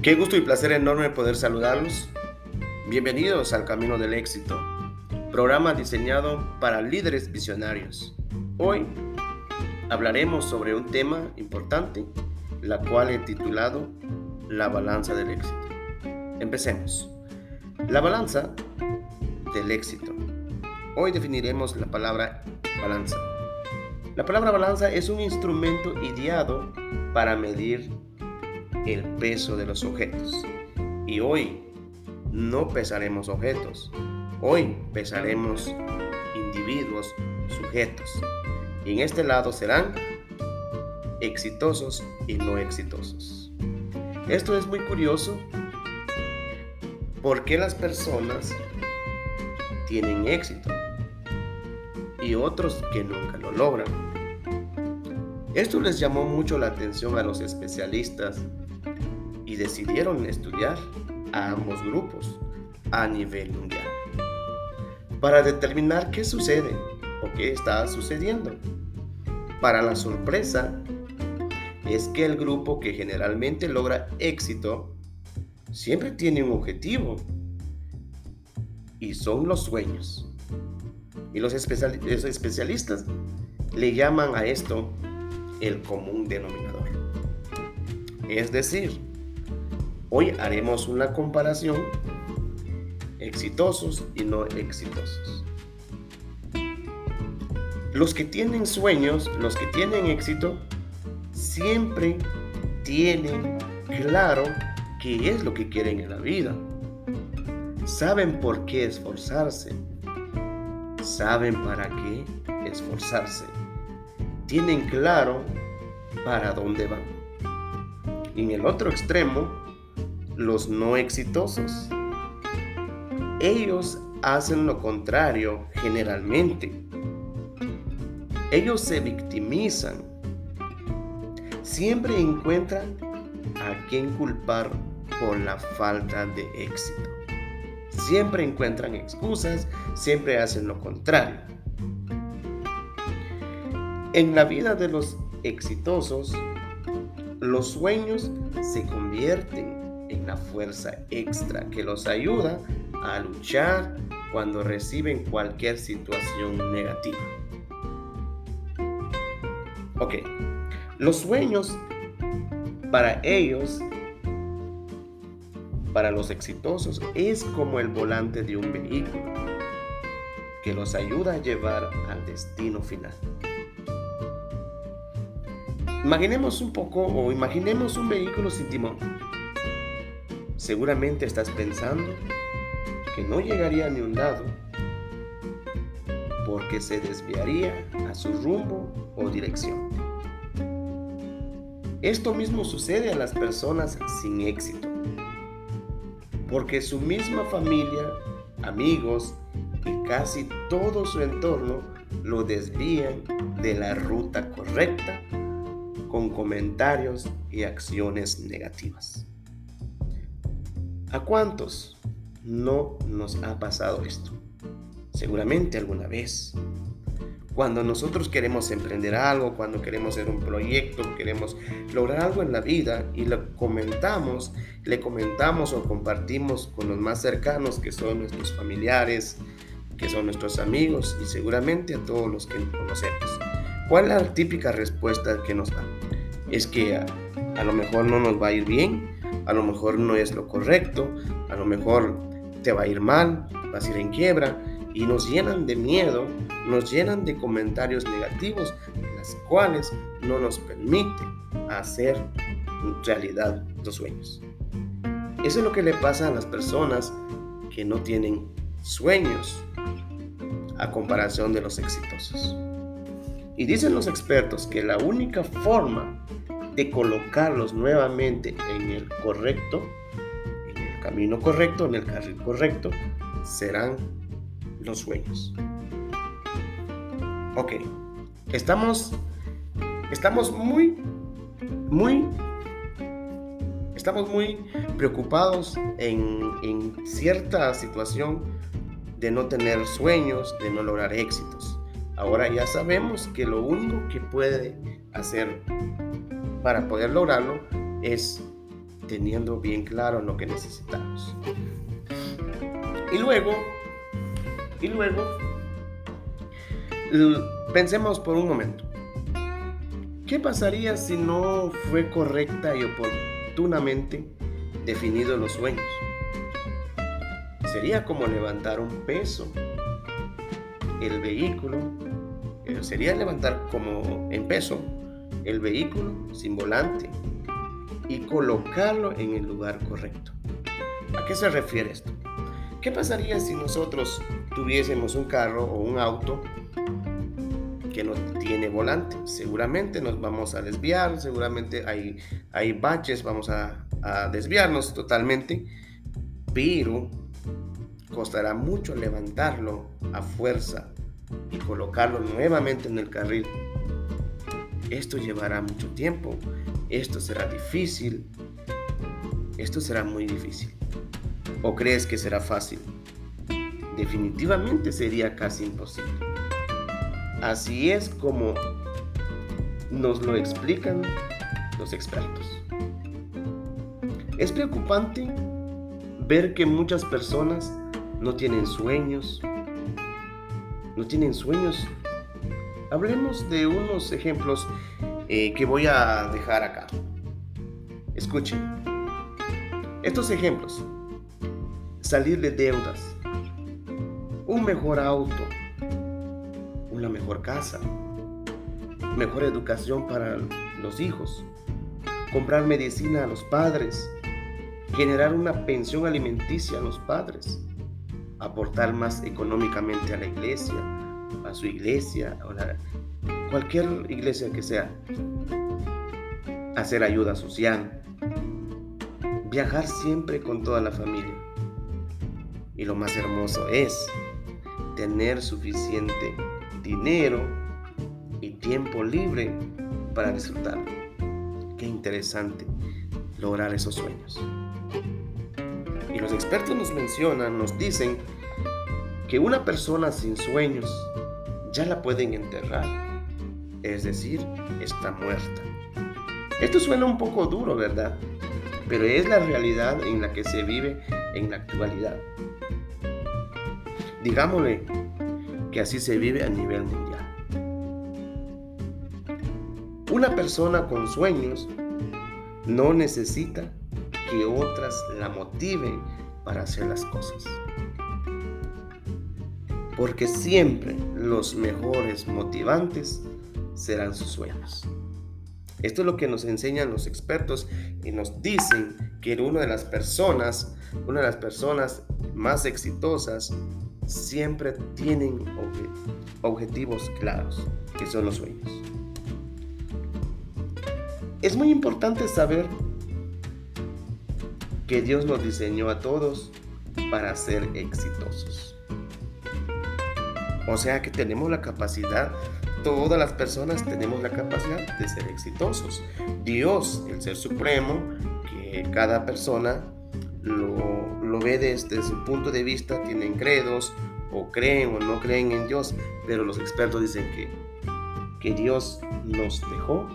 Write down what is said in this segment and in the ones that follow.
Qué gusto y placer enorme poder saludarlos. Bienvenidos al Camino del Éxito, programa diseñado para líderes visionarios. Hoy hablaremos sobre un tema importante, la cual he titulado La balanza del éxito. Empecemos. La balanza del éxito. Hoy definiremos la palabra balanza. La palabra balanza es un instrumento ideado para medir el peso de los objetos. Y hoy no pesaremos objetos, hoy pesaremos individuos, sujetos. Y en este lado serán exitosos y no exitosos. Esto es muy curioso porque las personas tienen éxito y otros que nunca lo logran. Esto les llamó mucho la atención a los especialistas y decidieron estudiar a ambos grupos a nivel mundial para determinar qué sucede o qué está sucediendo. Para la sorpresa es que el grupo que generalmente logra éxito siempre tiene un objetivo y son los sueños. Y los, especialistas le llaman a esto el común denominador. Es decir, Hoy haremos una comparación exitosos y no exitosos. Los que tienen sueños, los que tienen éxito, siempre tienen claro qué es lo que quieren en la vida. Saben por qué esforzarse. Saben para qué esforzarse. Tienen claro para dónde van. Y en el otro extremo, los no exitosos. Ellos hacen lo contrario generalmente. Ellos se victimizan. Siempre encuentran a quien culpar por la falta de éxito. Siempre encuentran excusas, siempre hacen lo contrario. En la vida de los exitosos, los sueños se convierten en la fuerza extra que los ayuda a luchar cuando reciben cualquier situación negativa. Ok, los sueños para ellos, para los exitosos, es como el volante de un vehículo que los ayuda a llevar al destino final. Imaginemos un poco o imaginemos un vehículo sin timón Seguramente estás pensando que no llegaría ni un lado porque se desviaría a su rumbo o dirección. Esto mismo sucede a las personas sin éxito, porque su misma familia, amigos y casi todo su entorno lo desvían de la ruta correcta con comentarios y acciones negativas. ¿A cuántos no nos ha pasado esto? Seguramente alguna vez. Cuando nosotros queremos emprender algo, cuando queremos hacer un proyecto, queremos lograr algo en la vida y lo comentamos, le comentamos o compartimos con los más cercanos que son nuestros familiares, que son nuestros amigos y seguramente a todos los que conocemos. ¿Cuál es la típica respuesta que nos dan? Es que a, a lo mejor no nos va a ir bien, a lo mejor no es lo correcto, a lo mejor te va a ir mal, vas a ir en quiebra y nos llenan de miedo, nos llenan de comentarios negativos, las cuales no nos permiten hacer realidad los sueños. Eso es lo que le pasa a las personas que no tienen sueños a comparación de los exitosos. Y dicen los expertos que la única forma de colocarlos nuevamente en el correcto, en el camino correcto, en el carril correcto, serán los sueños. Ok, estamos, estamos muy, muy, estamos muy preocupados en, en cierta situación de no tener sueños, de no lograr éxitos. Ahora ya sabemos que lo único que puede hacer para poder lograrlo es teniendo bien claro lo que necesitamos. Y luego, y luego, pensemos por un momento. ¿Qué pasaría si no fue correcta y oportunamente definido los sueños? Sería como levantar un peso. El vehículo eh, sería levantar como en peso el vehículo sin volante y colocarlo en el lugar correcto. ¿A qué se refiere esto? ¿Qué pasaría si nosotros tuviésemos un carro o un auto que no tiene volante? Seguramente nos vamos a desviar, seguramente hay, hay baches, vamos a, a desviarnos totalmente, pero costará mucho levantarlo a fuerza y colocarlo nuevamente en el carril. Esto llevará mucho tiempo, esto será difícil, esto será muy difícil. ¿O crees que será fácil? Definitivamente sería casi imposible. Así es como nos lo explican los expertos. Es preocupante ver que muchas personas no tienen sueños, no tienen sueños. Hablemos de unos ejemplos eh, que voy a dejar acá. Escuchen. Estos ejemplos. Salir de deudas. Un mejor auto. Una mejor casa. Mejor educación para los hijos. Comprar medicina a los padres. Generar una pensión alimenticia a los padres aportar más económicamente a la iglesia, a su iglesia, a cualquier iglesia que sea, hacer ayuda social, viajar siempre con toda la familia. Y lo más hermoso es tener suficiente dinero y tiempo libre para disfrutar. Qué interesante lograr esos sueños. Y los expertos nos mencionan, nos dicen que una persona sin sueños ya la pueden enterrar, es decir, está muerta. Esto suena un poco duro, ¿verdad? Pero es la realidad en la que se vive en la actualidad. Digámosle que así se vive a nivel mundial. Una persona con sueños no necesita que otras la motiven para hacer las cosas. Porque siempre los mejores motivantes serán sus sueños. Esto es lo que nos enseñan los expertos y nos dicen que una de las personas, una de las personas más exitosas, siempre tienen objetivos claros, que son los sueños. Es muy importante saber que Dios nos diseñó a todos para ser exitosos. O sea que tenemos la capacidad, todas las personas tenemos la capacidad de ser exitosos. Dios, el Ser Supremo, que cada persona lo, ve desde su punto de vista, tienen credos, o creen o no creen en Dios, pero los expertos dicen que, que Dios nos dejó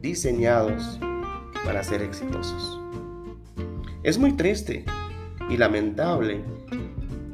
diseñados para ser exitosos. Es muy triste y lamentable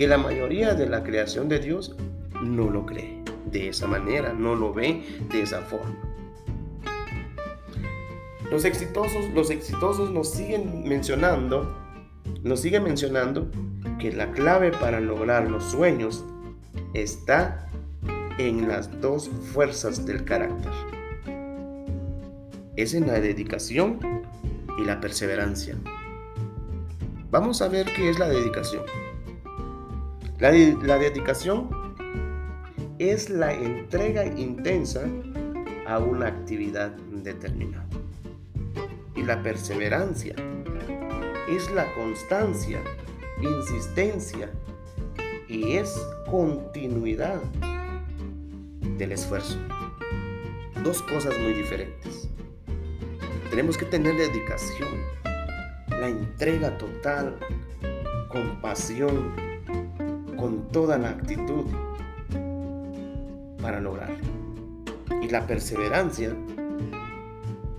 que la mayoría de la creación de Dios no lo cree de esa manera, no lo ve de esa forma. Los exitosos, los exitosos nos siguen mencionando, nos siguen mencionando que la clave para lograr los sueños está en las dos fuerzas del carácter. Es en la dedicación y la perseverancia. Vamos a ver qué es la dedicación. La, dedicación es la entrega intensa a una actividad determinada. Y la perseverancia es la constancia, insistencia y es continuidad del esfuerzo. Dos cosas muy diferentes. Tenemos que tener dedicación la entrega total, compasión, con toda la actitud para lograrlo. Y la perseverancia,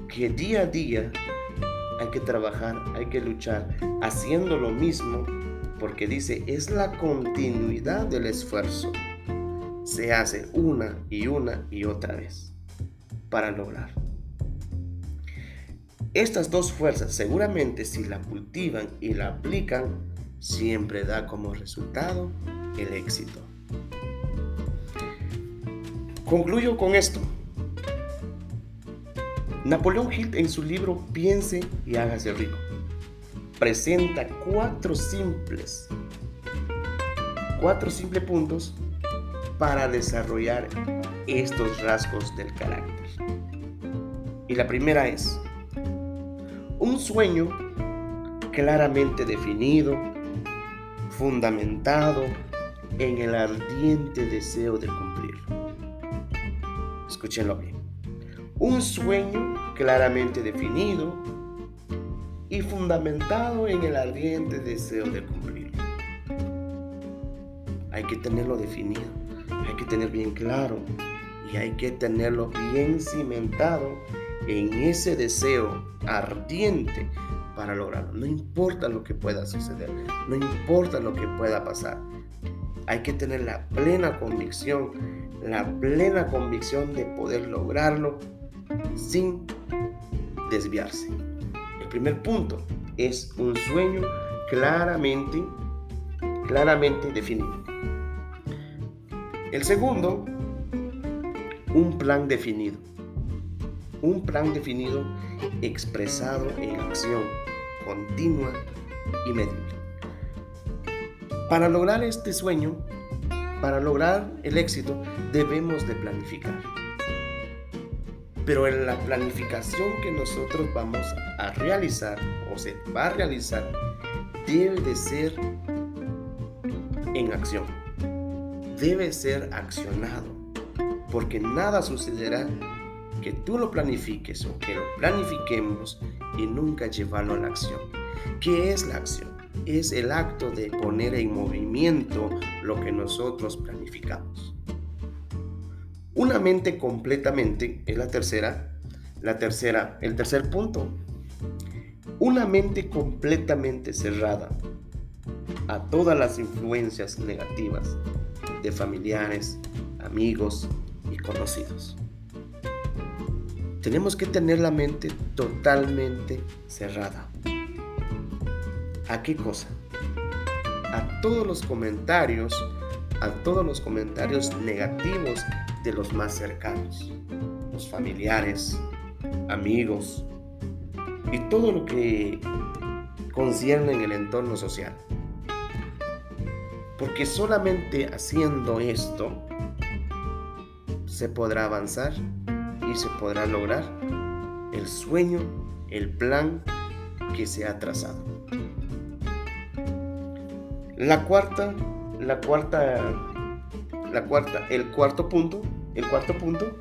que día a día hay que trabajar, hay que luchar haciendo lo mismo porque dice, es la continuidad del esfuerzo. Se hace una y una y otra vez para lograr. Estas dos fuerzas seguramente si la cultivan y la aplican, siempre da como resultado el éxito. Concluyo con esto. Napoleón Hill en su libro Piense y hágase rico presenta cuatro simples, cuatro simples puntos para desarrollar estos rasgos del carácter. Y la primera es un sueño claramente definido, fundamentado en el ardiente deseo de cumplirlo. Escúchenlo bien. Un sueño claramente definido, y fundamentado en el ardiente deseo de cumplirlo. Hay que tenerlo definido, hay que tener bien claro y hay que tenerlo bien cimentado en ese deseo ardiente para lograrlo. No importa lo que pueda suceder, no importa lo que pueda pasar. Hay que tener la plena convicción, la plena convicción de poder lograrlo sin desviarse primer punto es un sueño claramente, claramente definido. El segundo, un plan definido. Un plan definido expresado en acción continua y medible. Para lograr este sueño, para lograr el éxito, debemos de planificar. Pero en la planificación que nosotros vamos a realizar o se va a realizar debe de ser en acción. Debe ser accionado. Porque nada sucederá que tú lo planifiques o que lo planifiquemos y nunca llevarlo a la acción. ¿Qué es la acción? Es el acto de poner en movimiento lo que nosotros planificamos. Una mente completamente es la tercera, la tercera, el tercer punto. Una mente completamente cerrada a todas las influencias negativas de familiares, amigos y conocidos. Tenemos que tener la mente totalmente cerrada. ¿A qué cosa? A todos los comentarios, a todos los comentarios negativos de los más cercanos, los familiares, amigos y todo lo que concierne en el entorno social. Porque solamente haciendo esto se podrá avanzar se podrá lograr el sueño, el plan que se ha trazado. La cuarta, la cuarta la cuarta, el cuarto punto, el cuarto punto,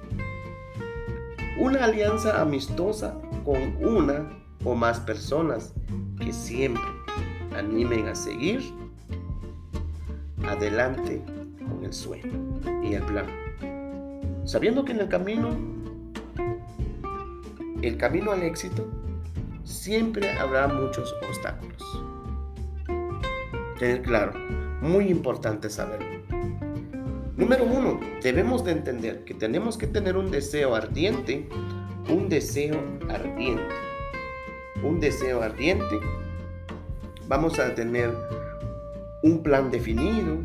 una alianza amistosa con una o más personas que siempre animen a seguir adelante con el sueño y el plan. Sabiendo que en el camino, el camino al éxito, siempre habrá muchos obstáculos. Tener claro, muy importante saberlo. Número uno, debemos de entender que tenemos que tener un deseo ardiente, un deseo ardiente, un deseo ardiente. Vamos a tener un plan definido,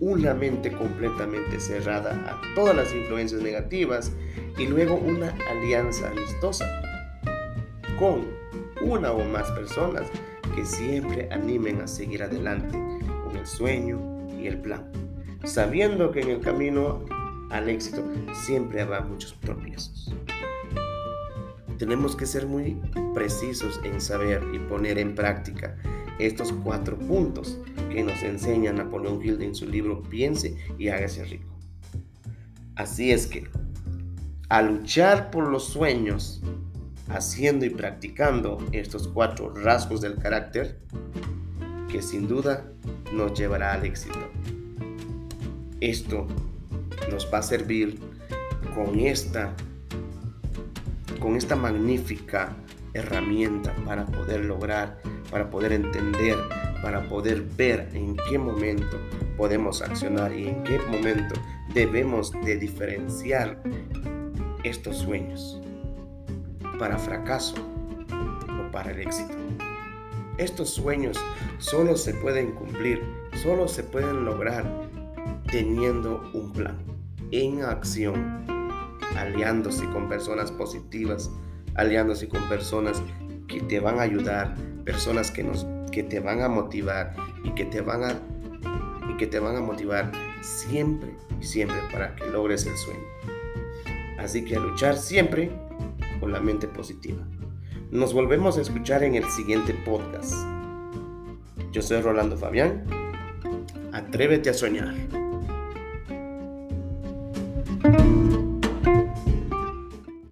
una mente completamente cerrada a todas las influencias negativas y luego una alianza amistosa con una o más personas que siempre animen a seguir adelante con el sueño y el plan sabiendo que en el camino al éxito siempre habrá muchos tropiezos. Tenemos que ser muy precisos en saber y poner en práctica estos cuatro puntos que nos enseña Napoleón Hill en su libro Piense y hágase rico. Así es que, a luchar por los sueños, haciendo y practicando estos cuatro rasgos del carácter, que sin duda nos llevará al éxito. Esto nos va a servir con esta, con esta magnífica herramienta para poder lograr, para poder entender, para poder ver en qué momento podemos accionar y en qué momento debemos de diferenciar estos sueños para fracaso o para el éxito. Estos sueños solo se pueden cumplir, solo se pueden lograr teniendo un plan, en acción, aliándose con personas positivas, aliándose con personas que te van a ayudar, personas que, nos, que te van a motivar y que te van a, y que te van a motivar siempre y siempre para que logres el sueño. Así que a luchar siempre con la mente positiva. Nos volvemos a escuchar en el siguiente podcast. Yo soy Rolando Fabián. Atrévete a soñar.